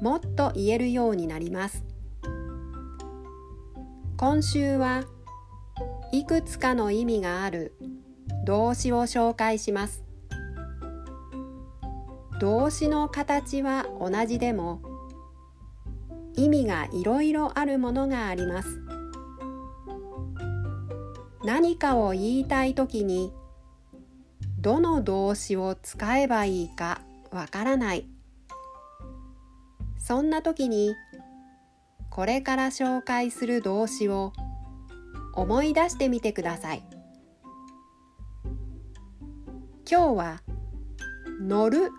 もっと言えるようになります。今週はいくつかの意味がある動詞を紹介します。動詞の形は同じでも意味がいろいろあるものがあります。何かを言いたいときにどの動詞を使えばいいかわからない。そんな時にこれから紹介する動詞を思い出してみてください。今日は乗る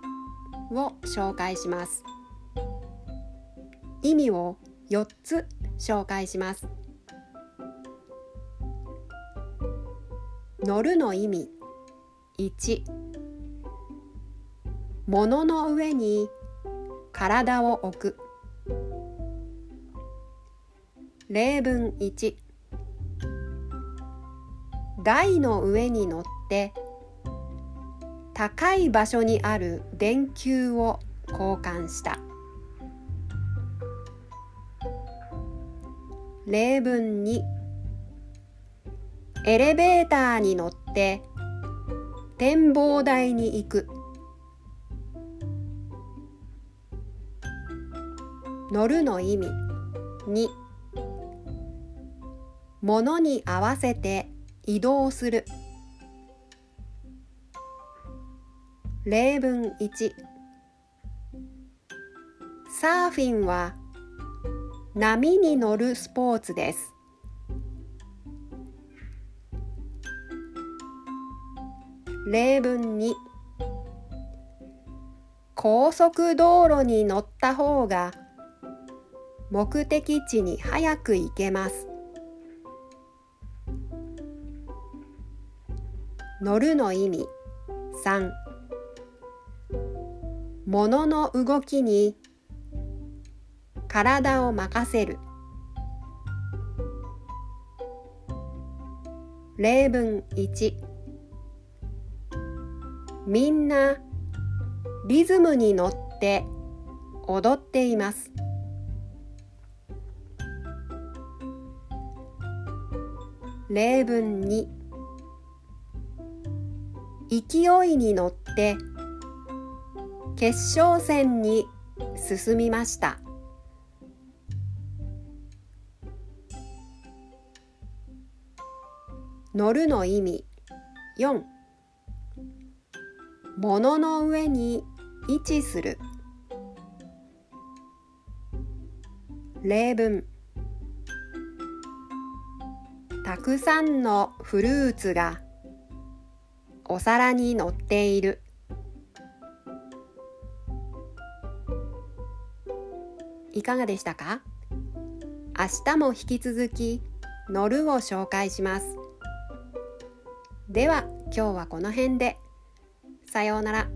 を紹介します。意味を4つ紹介します。乗るの意味1物の上に体を置く。例文1台の上に乗って高い場所にある電球を交換した。例文2エレベーターに乗って展望台に行く。乗るの意味。2物に合わせて移動する。例文1サーフィンは波に乗るスポーツです。例文2高速道路に乗った方が目的地に早く行けます。乗るの意味。3物の動きに。体を任せる。例文1みんなリズムに乗って踊っています。例文2勢いに乗って決勝戦に進みました。乗るの意味。4物の上に位置する。例文。たくさんのフルーツがお皿に乗っている。いかがでしたか？明日も引き続き乗るを紹介します。では今日はこの辺で。さようなら。